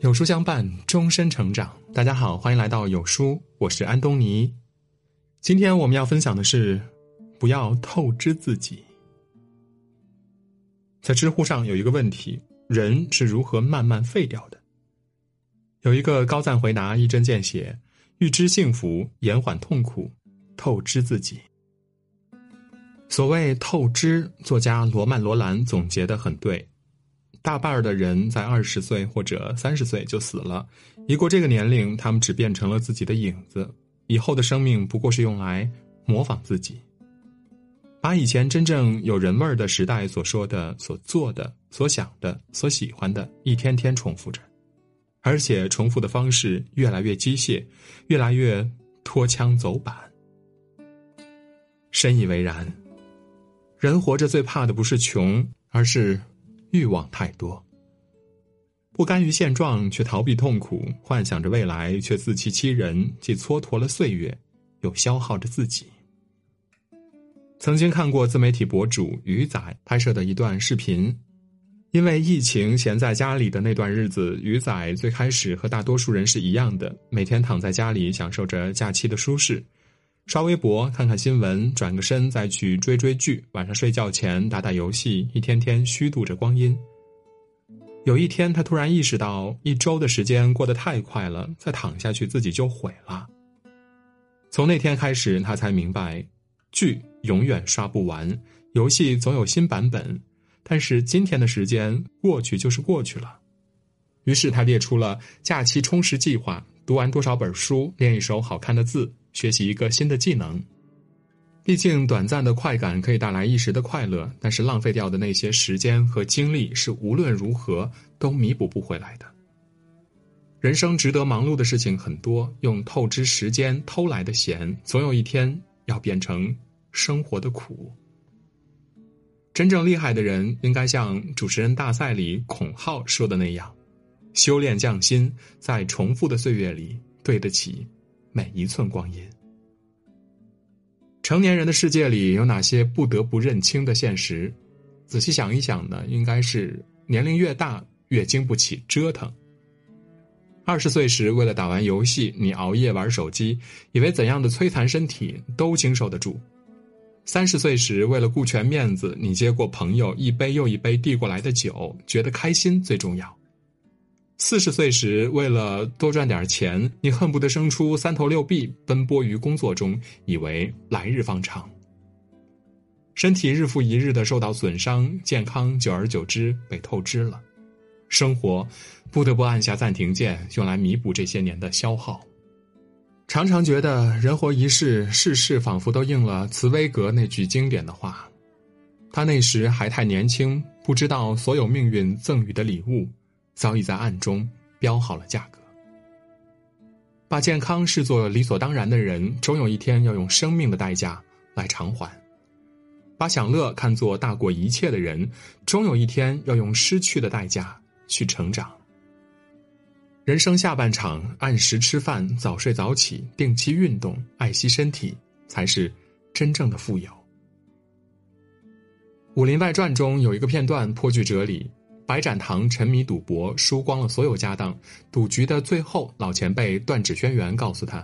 有书相伴，终身成长。大家好，欢迎来到有书，我是安东尼。今天我们要分享的是，不要透支自己。在知乎上有一个问题：人是如何慢慢废掉的？有一个高赞回答一针见血：预知幸福，延缓痛苦，透支自己。所谓透支，作家罗曼·罗兰总结的很对。大半的人在二十岁或者三十岁就死了，一过这个年龄，他们只变成了自己的影子，以后的生命不过是用来模仿自己，把以前真正有人味儿的时代所说的、所做的、所想的、所喜欢的，一天天重复着，而且重复的方式越来越机械，越来越脱枪走板。深以为然。人活着最怕的不是穷，而是欲望太多。不甘于现状，却逃避痛苦；幻想着未来，却自欺欺人，既蹉跎了岁月，又消耗着自己。曾经看过自媒体博主鱼仔拍摄的一段视频，因为疫情闲在家里的那段日子，鱼仔最开始和大多数人是一样的，每天躺在家里享受着假期的舒适。刷微博，看看新闻，转个身再去追追剧。晚上睡觉前打打游戏，一天天虚度着光阴。有一天，他突然意识到，一周的时间过得太快了，再躺下去自己就毁了。从那天开始，他才明白，剧永远刷不完，游戏总有新版本。但是今天的时间过去就是过去了。于是他列出了假期充实计划：读完多少本书，练一手好看的字。学习一个新的技能，毕竟短暂的快感可以带来一时的快乐，但是浪费掉的那些时间和精力是无论如何都弥补不回来的。人生值得忙碌的事情很多，用透支时间偷来的闲，总有一天要变成生活的苦。真正厉害的人，应该像主持人大赛里孔浩说的那样，修炼匠心，在重复的岁月里对得起。每一寸光阴，成年人的世界里有哪些不得不认清的现实？仔细想一想呢，应该是年龄越大越经不起折腾。二十岁时，为了打完游戏，你熬夜玩手机，以为怎样的摧残身体都经受得住；三十岁时，为了顾全面子，你接过朋友一杯又一杯递过来的酒，觉得开心最重要。四十岁时，为了多赚点钱，你恨不得生出三头六臂，奔波于工作中，以为来日方长。身体日复一日的受到损伤，健康久而久之被透支了，生活不得不按下暂停键，用来弥补这些年的消耗。常常觉得人活一世，世事仿佛都应了茨威格那句经典的话：他那时还太年轻，不知道所有命运赠予的礼物。早已在暗中标好了价格。把健康视作理所当然的人，终有一天要用生命的代价来偿还；把享乐看作大过一切的人，终有一天要用失去的代价去成长。人生下半场，按时吃饭，早睡早起，定期运动，爱惜身体，才是真正的富有。《武林外传》中有一个片段颇具哲理。白展堂沉迷赌博，输光了所有家当。赌局的最后，老前辈断指轩辕告诉他：“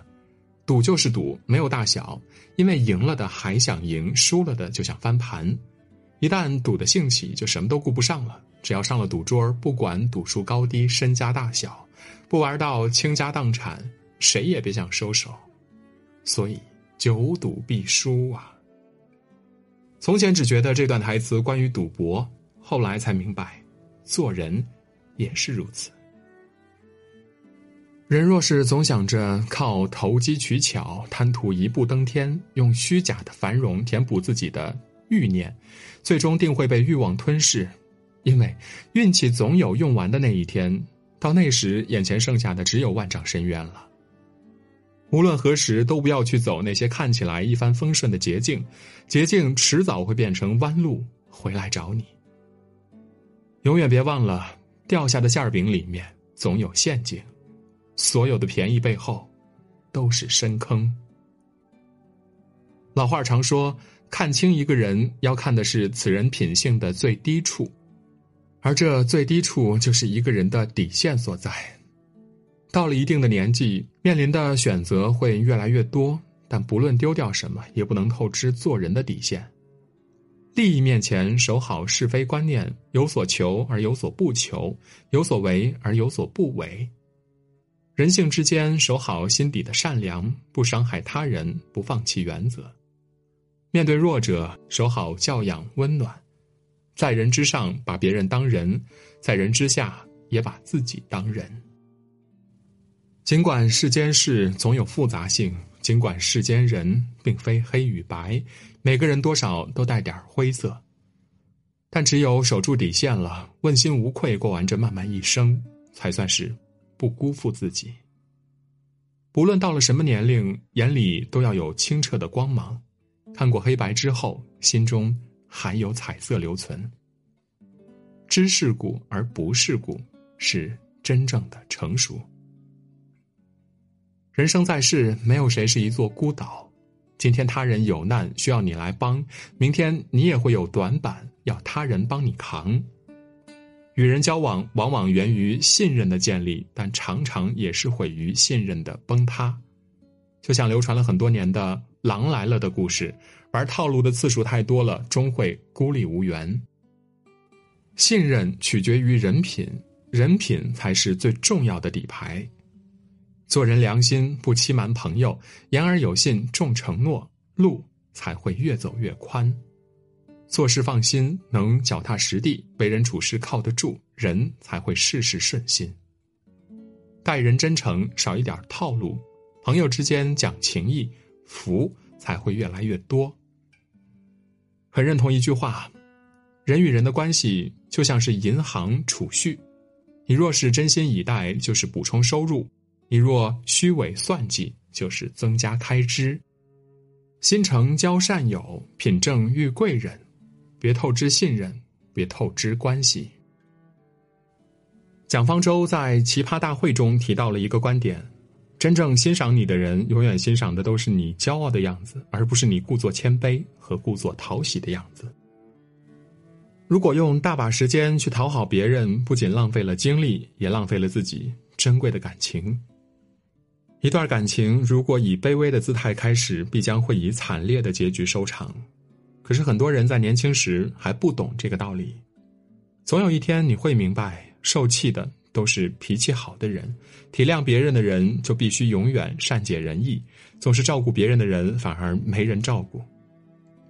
赌就是赌，没有大小。因为赢了的还想赢，输了的就想翻盘。一旦赌的兴起，就什么都顾不上了。只要上了赌桌，不管赌输高低、身家大小，不玩到倾家荡产，谁也别想收手。所以，久赌必输啊！从前只觉得这段台词关于赌博，后来才明白。”做人也是如此。人若是总想着靠投机取巧、贪图一步登天，用虚假的繁荣填补自己的欲念，最终定会被欲望吞噬。因为运气总有用完的那一天，到那时，眼前剩下的只有万丈深渊了。无论何时，都不要去走那些看起来一帆风顺的捷径，捷径迟早会变成弯路，回来找你。永远别忘了，掉下的馅饼里面总有陷阱，所有的便宜背后都是深坑。老话常说：“看清一个人，要看的是此人品性的最低处，而这最低处就是一个人的底线所在。到了一定的年纪，面临的选择会越来越多，但不论丢掉什么，也不能透支做人的底线。利益面前，守好是非观念，有所求而有所不求，有所为而有所不为。人性之间，守好心底的善良，不伤害他人，不放弃原则。面对弱者，守好教养温暖，在人之上把别人当人，在人之下也把自己当人。尽管世间事总有复杂性，尽管世间人并非黑与白，每个人多少都带点灰色，但只有守住底线了，问心无愧过完这漫漫一生，才算是不辜负自己。不论到了什么年龄，眼里都要有清澈的光芒，看过黑白之后，心中还有彩色留存。知世故而不世故，是真正的成熟。人生在世，没有谁是一座孤岛。今天他人有难需要你来帮，明天你也会有短板要他人帮你扛。与人交往往往源于信任的建立，但常常也是毁于信任的崩塌。就像流传了很多年的“狼来了”的故事，玩套路的次数太多了，终会孤立无援。信任取决于人品，人品才是最重要的底牌。做人良心，不欺瞒朋友，言而有信，重承诺，路才会越走越宽。做事放心，能脚踏实地，为人处事靠得住，人才会事事顺心。待人真诚，少一点套路，朋友之间讲情义，福才会越来越多。很认同一句话：人与人的关系就像是银行储蓄，你若是真心以待，就是补充收入。你若虚伪算计，就是增加开支；心诚交善友，品正遇贵人，别透支信任，别透支关系。蒋方舟在《奇葩大会》中提到了一个观点：真正欣赏你的人，永远欣赏的都是你骄傲的样子，而不是你故作谦卑和故作讨喜的样子。如果用大把时间去讨好别人，不仅浪费了精力，也浪费了自己珍贵的感情。一段感情如果以卑微的姿态开始，必将会以惨烈的结局收场。可是很多人在年轻时还不懂这个道理，总有一天你会明白，受气的都是脾气好的人，体谅别人的人就必须永远善解人意，总是照顾别人的人反而没人照顾。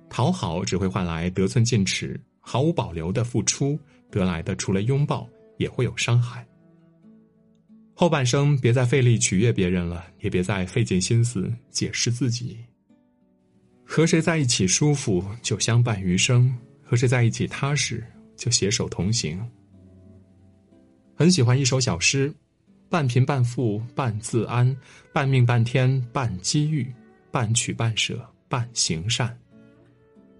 讨好只会换来得寸进尺，毫无保留的付出得来的除了拥抱，也会有伤害。后半生别再费力取悦别人了，也别再费尽心思解释自己。和谁在一起舒服，就相伴余生；和谁在一起踏实，就携手同行。很喜欢一首小诗：半贫半富半自安，半命半天半机遇，半取半舍半行善，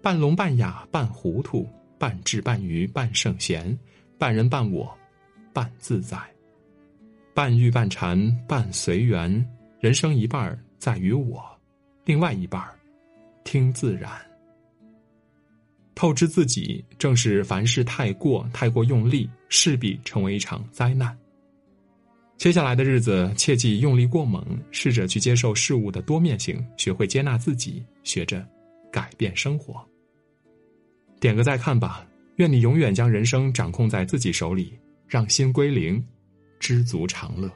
半聋半哑半糊涂，半智半愚半圣贤，半人半我半自在。半欲半禅半随缘，人生一半在于我，另外一半听自然。透支自己，正是凡事太过、太过用力，势必成为一场灾难。接下来的日子，切忌用力过猛，试着去接受事物的多面性，学会接纳自己，学着改变生活。点个再看吧，愿你永远将人生掌控在自己手里，让心归零。知足常乐。